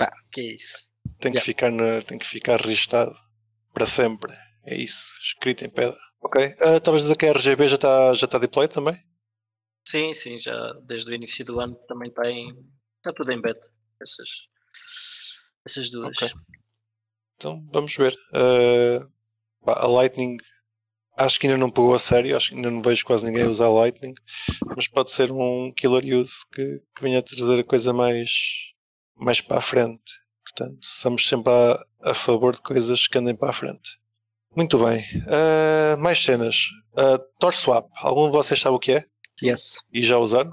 Pá. Que é isso? Tem que, Yeah. ficar na, tem que ficar registado para sempre. É isso, escrito em pedra. Ok. Ah, Estavas a dizer que a RGB já está já tá deployed também? Sim, sim, já desde o início do ano também tem. Está tudo em beta. Essas, essas duas. Ok. Então vamos ver. Pá, a Lightning acho que ainda não pegou a sério, acho que ainda não vejo quase ninguém usar Lightning, mas pode ser um killer use que, que venha a trazer a coisa mais, mais para a frente. Portanto, estamos sempre a, a favor de coisas que andem para a frente. Muito bem. Ah, mais cenas. Uh, Tor Swap. Algum de vocês sabe o que é? Yes. E já usaram?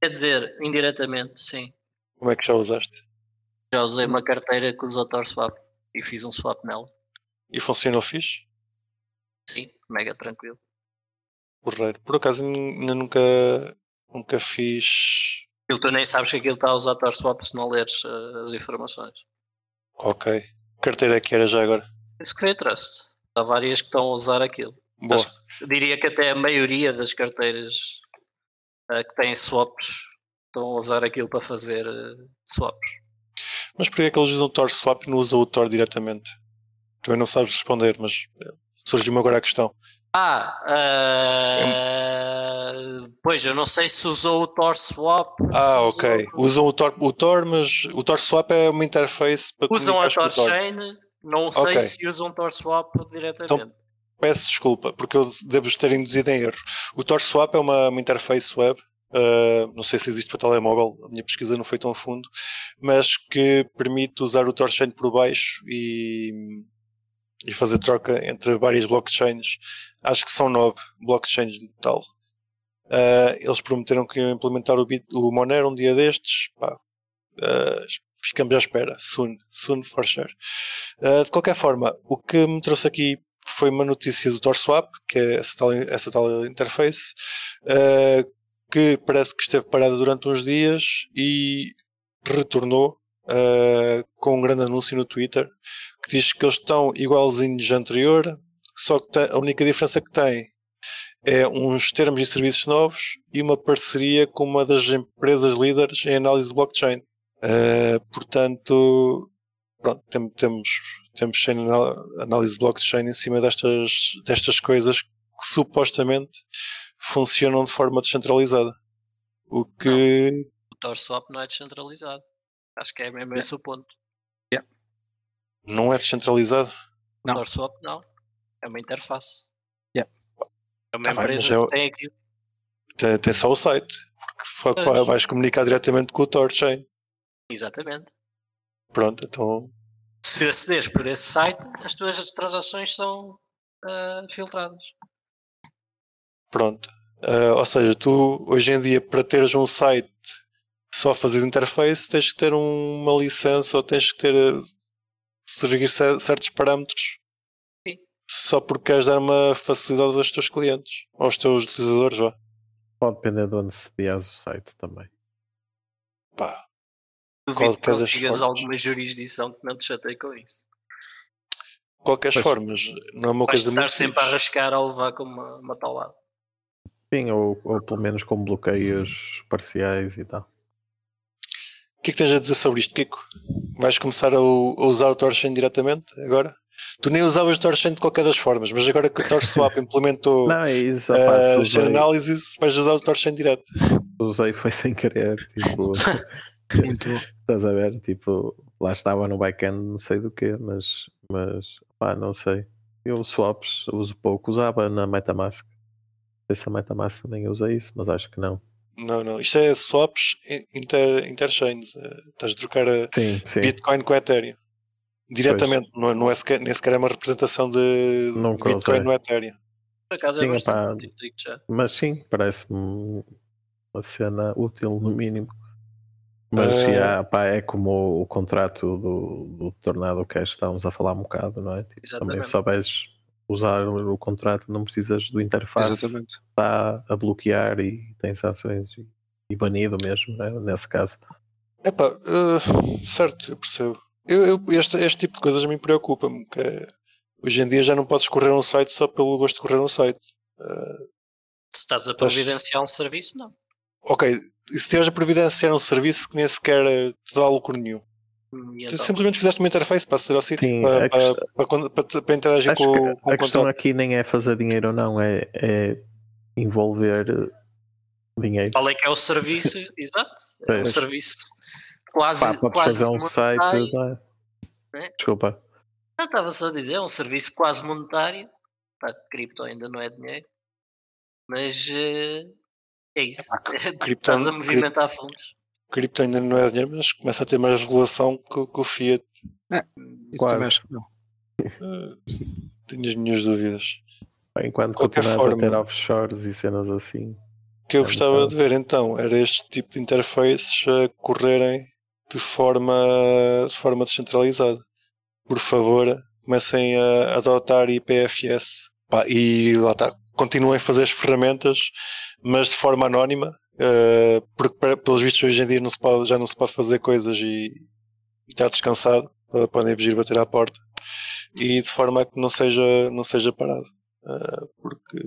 Quer dizer, indiretamente, sim. Como é que já usaste? Já usei uma carteira que usa TorSwap e fiz um swap nela. E funcionou fixe? Sim, mega tranquilo. Porreiro. Por acaso ainda nunca, nunca fiz. Aquilo tu nem sabes que aquilo está a usar TorSwap se não leres uh, as informações. Ok. Que carteira é que era já agora? Isso que foi Trust. Há várias que estão a usar aquilo. Boa. Diria que até a maioria das carteiras uh, que têm swaps estão a usar aquilo para fazer uh, swaps. Mas porquê é que eles usam o Tor Swap e não usam o Tor diretamente? Também não sabes responder, mas eh, surgiu-me agora a questão. Ah, uh, pois eu não sei se usou o TorSwap. Ah, se ok. usou- Usam o Tor, o Tor, mas o Tor Swap é uma interface para Usam a Tor. TorChain, não sei Ok. se usam TorSwap diretamente. Peço desculpa, porque eu devo ter induzido em erro. O Tor Swap é uma, uma interface web Uh, não sei se existe para telemóvel, a minha pesquisa não foi tão a fundo, mas que permite usar o Torchain por baixo e, e fazer troca entre várias blockchains. Acho que são nove blockchains no total. Uh, eles prometeram que iam implementar o, Bit, o Monero um dia destes. Pá, uh, ficamos à espera. Soon, soon for sure. de qualquer forma, o que me trouxe aqui foi uma notícia do TorSwap, que é essa tal, essa tal interface, que parece que esteve parada durante uns dias e retornou uh, com um grande anúncio no Twitter que diz que eles estão igualzinhos anterior, só que a única diferença que tem é uns termos e serviços novos e uma parceria com uma das empresas líderes em análise de blockchain. Uh, portanto, pronto, tem, temos, temos análise de blockchain em cima destas, destas coisas que supostamente funcionam de forma descentralizada. O que. Não, o TorSwap não é descentralizado. Acho que é mesmo esse o ponto. Yeah. Não é descentralizado? Não. O TorSwap não. É uma interface. Yeah. É uma tá empresa bem, é... que tem aqui. Tem, tem, só o site. Porque pois. vais comunicar diretamente com o TorChain. Exatamente. Pronto, então. Se acederes por esse site, as tuas transações são uh, filtradas. Pronto. Uh, ou seja, tu hoje em dia para teres um site só fazer interface tens que ter uma licença ou tens que ter seguir certos parâmetros. Só porque queres dar uma facilidade aos teus clientes, aos teus utilizadores, vá. Pode depender de onde sedias o site também. Pá. Duvido que consigas alguma jurisdição que não te chateie com isso. De qualquer forma, não é uma coisa estar muito. sempre a arriscar a levar com uma, uma talada. Sim, ou, ou pelo menos com bloqueios parciais e tal. O que é que tens a dizer sobre isto, Kiko? Vais começar a, a usar o Torchain diretamente agora? Tu nem usavas o Torchain de qualquer das formas, mas agora que o TorSwap implementou Não, é isso, uh, usei... análises, vais usar o Torchain direto. Usei foi sem querer, tipo. estás a ver? Tipo, lá estava no backend, não sei do que, mas, mas pá, não sei. Eu swaps uso pouco, usava na Metamask sei se a MetaMask também usa isso, mas acho que não. Não, não. Isto é swaps inter, interchains. Eh, estás a trocar a sim, sim. Bitcoin com Ethereum. Diretamente, não, é, não é sequer, nem sequer é uma representação de, de Bitcoin no Ethereum. Por acaso é sim, bastante pá, Mas sim, parece-me uma cena útil, no mínimo. Mas uh... já, pá, é como o, o contrato do, do Tornado Cash estávamos a falar um bocado, não é? Tipo, também souberes usar o contrato, não precisas do interface, Exatamente. está a bloquear e tem sanções e banido mesmo, né? nesse caso. Epá, uh, certo, eu percebo. Eu, eu, este, este tipo de coisas me preocupa-me, que hoje em dia já não podes correr um site só pelo gosto de correr um site. Uh, se estás a providenciar um serviço, não. Ok, e se estiveres a providenciar um serviço que nem sequer te dá lucro nenhum, Tu simplesmente fizeste uma interface para ser ao sítio para, questão, para, para, para, interagir com, que com a questão aqui nem é fazer dinheiro ou não, é, é envolver dinheiro. Qual é que é o serviço? Exato. É um serviço quase. Pá, para quase fazer um site. É? Desculpa. Não, estava só a dizer, é um serviço quase monetário. Pá, cripto ainda não é dinheiro. Mas uh, é isso. É, Estás a movimentar fundos cripto ainda não é dinheiro, mas começa a ter mais regulação que, que o Fiat. É, quase. Não. Uh, tenho as minhas dúvidas. Enquanto continuas forma, a ter offshores e cenas assim. O que eu é gostava de ver então era este tipo de interfaces a correrem de forma, de forma descentralizada. Por favor, comecem a adotar IPFS. Pá, e lá está. Continuem a fazer as ferramentas, mas de forma anónima, Uh, porque pelos vistos hoje em dia não se pode, já não se pode fazer coisas e, e estar descansado, podem vir bater à porta e de forma que não seja, não seja parado. Uh, porque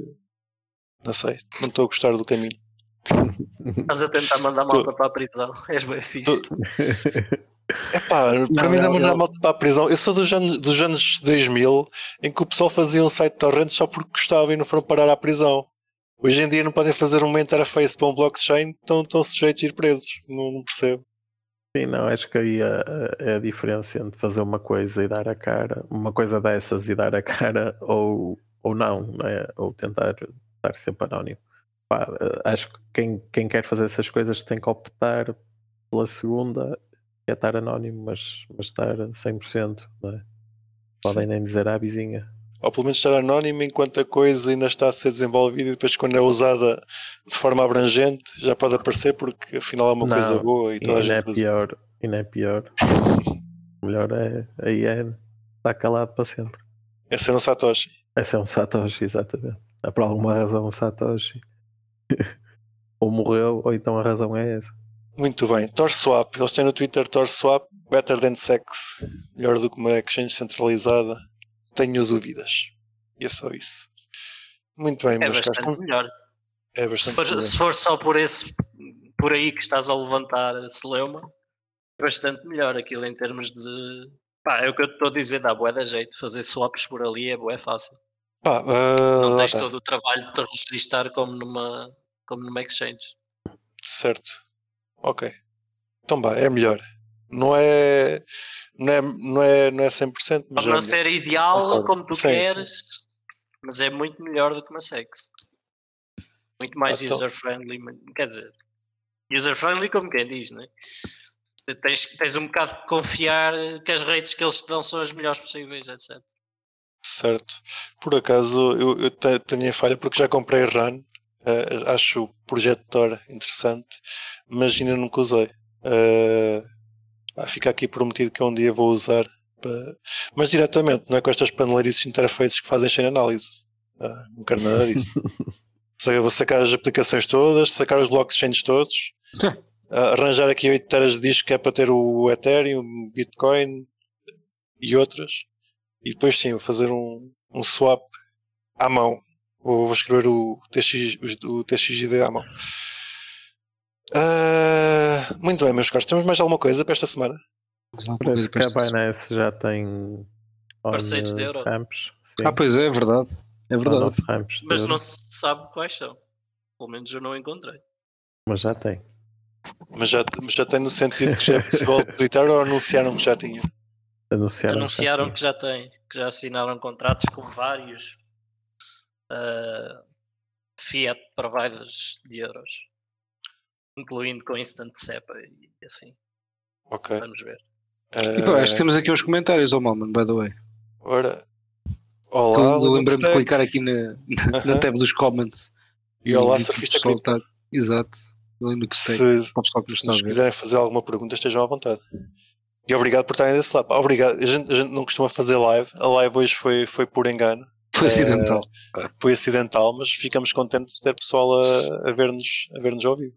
não sei, não estou a gostar do caminho. Estás a tentar mandar malta para a prisão, és bem fixe. Epá, para mim não, mandar eu... malta para a prisão. Eu sou dos anos, dos anos 2000 em que o pessoal fazia um site de torrentes só porque gostava e não foram parar à prisão. Hoje em dia não podem fazer uma interface para um blockchain, estão, estão sujeitos a ir presos. Não, não percebo. Sim, não, acho que aí é a diferença entre fazer uma coisa e dar a cara, uma coisa dessas e dar a cara, ou, ou não, não é? ou tentar estar sempre anónimo. Pá, acho que quem, quem quer fazer essas coisas tem que optar pela segunda, que é estar anónimo, mas, mas estar 100%, não é? Podem nem dizer à vizinha. Ou pelo menos estar anónimo enquanto a coisa ainda está a ser desenvolvida e depois quando é usada de forma abrangente já pode aparecer porque afinal é uma Não, coisa boa e E toda a é gente usa. pior, ainda é pior. Melhor é, aí é estar calado para sempre. Esse é um Satoshi. Esse é um Satoshi, exatamente. É por alguma razão um Satoshi. ou morreu, ou então a razão é essa. Muito bem. TorSwap. Eles têm no Twitter TorSwap Better than Sex. Melhor do que uma exchange centralizada. Tenho dúvidas. E é só isso. Muito bem, É meus caros. bastante melhor. É Se bastante for, melhor. se for só por esse por aí que estás a levantar a celeuma, é bastante melhor aquilo em termos de. Pá, é o que eu estou a dizer, dá bué da jeito. Fazer swaps por ali é bué fácil. Pá, ah, Não tens está. todo o trabalho de te registrar como numa, como numa exchange. Certo. Ok. Então vá, é melhor. Não é. Não é, não é, não é 100%, mas Pode é não melhor. ser ideal Concordo. como tu Sim, queres, mas é muito melhor do que uma sex. Muito mais Ah, então- user-friendly. Quer dizer, user-friendly como quem diz, não é? Tens, tens um bocado de confiar que as rates que eles te dão são as melhores possíveis, etc. Certo. Por acaso eu, eu te- tenho a falha porque já comprei Run. eh, acho o projeto Tor interessante, mas ainda nunca usei. Pá, fica aqui prometido que um dia vou usar. pa- Mas diretamente, não é com estas paneleirices de interfaces que fazem sem análise. Ah, não quero nada disso. Vou sacar as aplicações todas, sacar os blockchains todos, ah, arranjar aqui 8 teras de disco que é para ter o Ethereum, Bitcoin e outras. E depois sim, vou fazer um, um swap à mão. Vou, vou escrever o, TX, o, o TXID à mão. Ah, muito bem, meus caros. Temos mais alguma coisa para esta semana? Parece que a Binance já tem Parceiros de euro. ramps. Ah, pois é, é verdade. É verdade. ramps Mas não se sabe quais são. Pelo menos eu não encontrei. mas já tem. Mas já, mas já tem no sentido que já é possível depositar ou anunciaram que já tinha? Anunciaram, Anunciaram que já têm, que já assinaram contratos com vários ah, fiat providers de euros, incluindo com Instant SEPA e assim. Ok. Vamos ver. Pá, acho que temos aqui uns comentários, oh Malman, by the way. ora, olá, lembrei-me de clicar aqui na, na Aham. tab dos comments. E olá, surfista cripto. tá- Exato. Que Se, nos se nos ver. quiserem fazer alguma pergunta, estejam à vontade. E obrigado por estarem desse lado. Obrigado. A gente, a gente não costuma fazer live. A live hoje foi, foi por engano. Foi Eh, acidental. Foi acidental, mas ficamos contentes de ter pessoal a, a ver-nos a ver-nos ao vivo.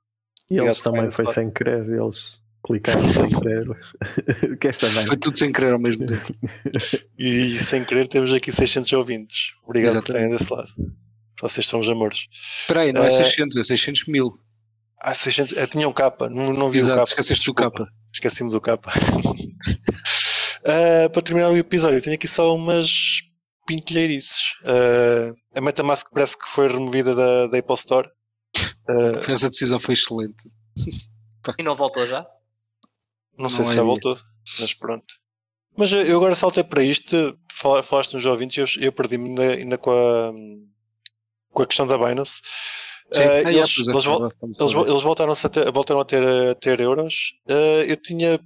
E eles Obrigado por também foi sem querer, eles clicaram sem querer. que esta Foi tudo sem querer ao mesmo tempo. E, sem querer temos aqui 600 ouvintes. Obrigado por estarem desse lado. Vocês são os amores. Espera aí, não é Eh, 600, é 600 mil. Ah, 600. Eu tinha um capa, não, não vi o Exato, capa. esqueceste do desculpa. capa. Esqueci-me do capa. Ah, para terminar o episódio, tenho aqui só umas pintelheirices. Ah, a Metamask parece que foi removida da, da Apple Store. Ah, Essa decisão foi excelente. E não voltou já? não sei Não se é já voltou, mas pronto. Mas eu agora saltei para isto, fala- falaste nos ouvintes e eu, eu perdi-me ainda, ainda com, a, com a questão da Binance. Sim. Ah, eles, é, eles vol- voltaram, a ter, voltaram a ter, a ter euros. Eh, eu tinha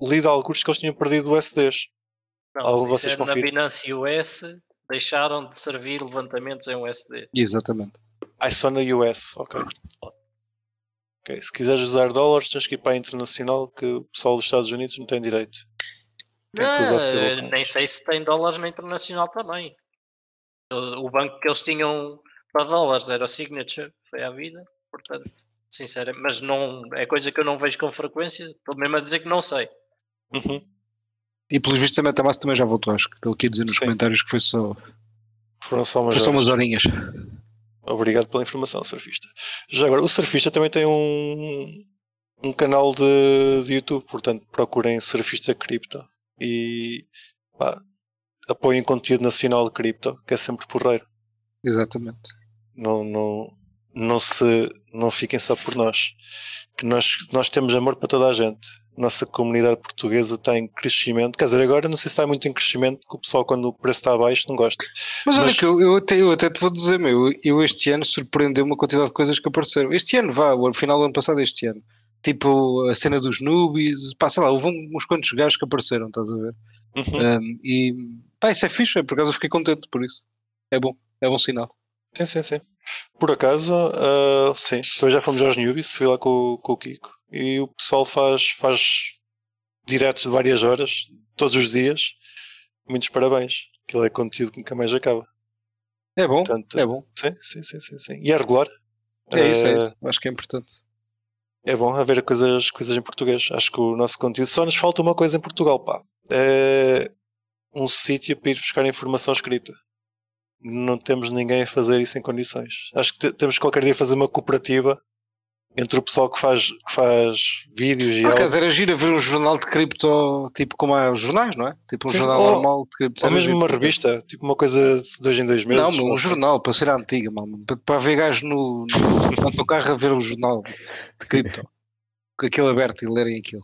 lido alguns que eles tinham perdido USDs. Não, Algum vocês é na? Binance US deixaram de servir levantamentos em USD. Exatamente. Ah, só na US, ok. Ok, Se quiseres usar dólares, tens que ir para a internacional, que o pessoal dos Estados Unidos não tem direito. Tem Ah, stablecoins. nem sei se tem dólares na internacional também. O banco que eles tinham para dólares era o Signature, foi à vida, portanto, sinceramente, mas não é coisa que eu não vejo com frequência, estou mesmo a dizer que não sei. Uhum. E pelos vistos a Metamask também já voltou, acho que estou aqui a dizer nos Sim. comentários que foi só, Foram só umas foi só umas horinhas. Obrigado pela informação, surfista. Já agora, o surfista também tem um, um canal de, de YouTube, portanto procurem surfista cripto e pá, apoiem conteúdo nacional de cripto, que é sempre porreiro. Exatamente. Não, não, não, se, não fiquem só por nós. Que nós, nós temos amor para toda a gente. nossa comunidade portuguesa está em crescimento. Quer dizer, agora não sei se está muito em crescimento, que o pessoal, quando o preço está abaixo, não gosta. Mas olha que eu, eu até, eu até te vou dizer, meu, eu este ano surpreendeu uma quantidade de coisas que apareceram. Este ano, vá, o final do ano passado, este ano. Tipo a cena dos noobies, pá, sei lá, houve uns quantos gajos que apareceram, estás a ver? Uhum. Um, e pá, isso é fixe, por acaso eu fiquei contente por isso. É bom, é bom sinal. Sim, sim, sim. Por acaso, ah, sim, depois já fomos aos newbies, fui lá com, o- com o Kiko e o pessoal faz, faz diretos de várias horas, todos os dias. Muitos parabéns. Aquilo é conteúdo que nunca mais acaba. É bom, Portanto, é bom. Sim, sim, sim, sim, sim. E é regular. É isso, é Ah, isso. Acho que é importante. É bom haver coisas, coisas em português. Acho que o nosso conteúdo só nos falta uma coisa em Portugal, pá. É um sítio para ir buscar informação escrita. Não temos ninguém a fazer isso em condições. Acho que te- temos que qualquer dia fazer uma cooperativa entre o pessoal que faz, que faz vídeos e Por áudio, acaso era giro ver um jornal de cripto, tipo como há os jornais, não é? Tipo um Sim, jornal ou- normal de cripto. ou mesmo uma revista, tipo uma coisa de dois em dois meses. Não, um ou- jornal, para ser antiga, mano. Para, para ver gajos no, no, no autocarro a ver o jornal de cripto. Com aquilo aberto e lerem aquilo.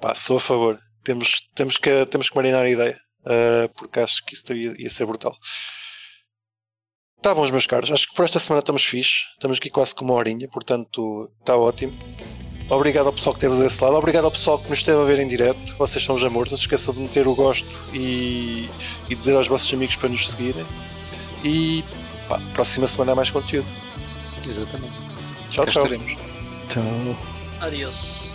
Pá, sou a favor. Temos, temos, que, temos que marinar a ideia. Ah, porque acho que isso ia, ia ser brutal. Tá bom, meus caros. Acho que por esta semana estamos fixe. Estamos aqui quase com uma horinha, portanto está ótimo. Obrigado ao pessoal que esteve desse lado. Obrigado ao pessoal que nos esteve a ver em direto. Vocês são os amores. Não se esqueçam de meter o gosto e, e dizer aos vossos amigos para nos seguirem. E pá, próxima semana há mais conteúdo. Exatamente. Tchau, Cá tchau. estaremos. Tchau. Adiós.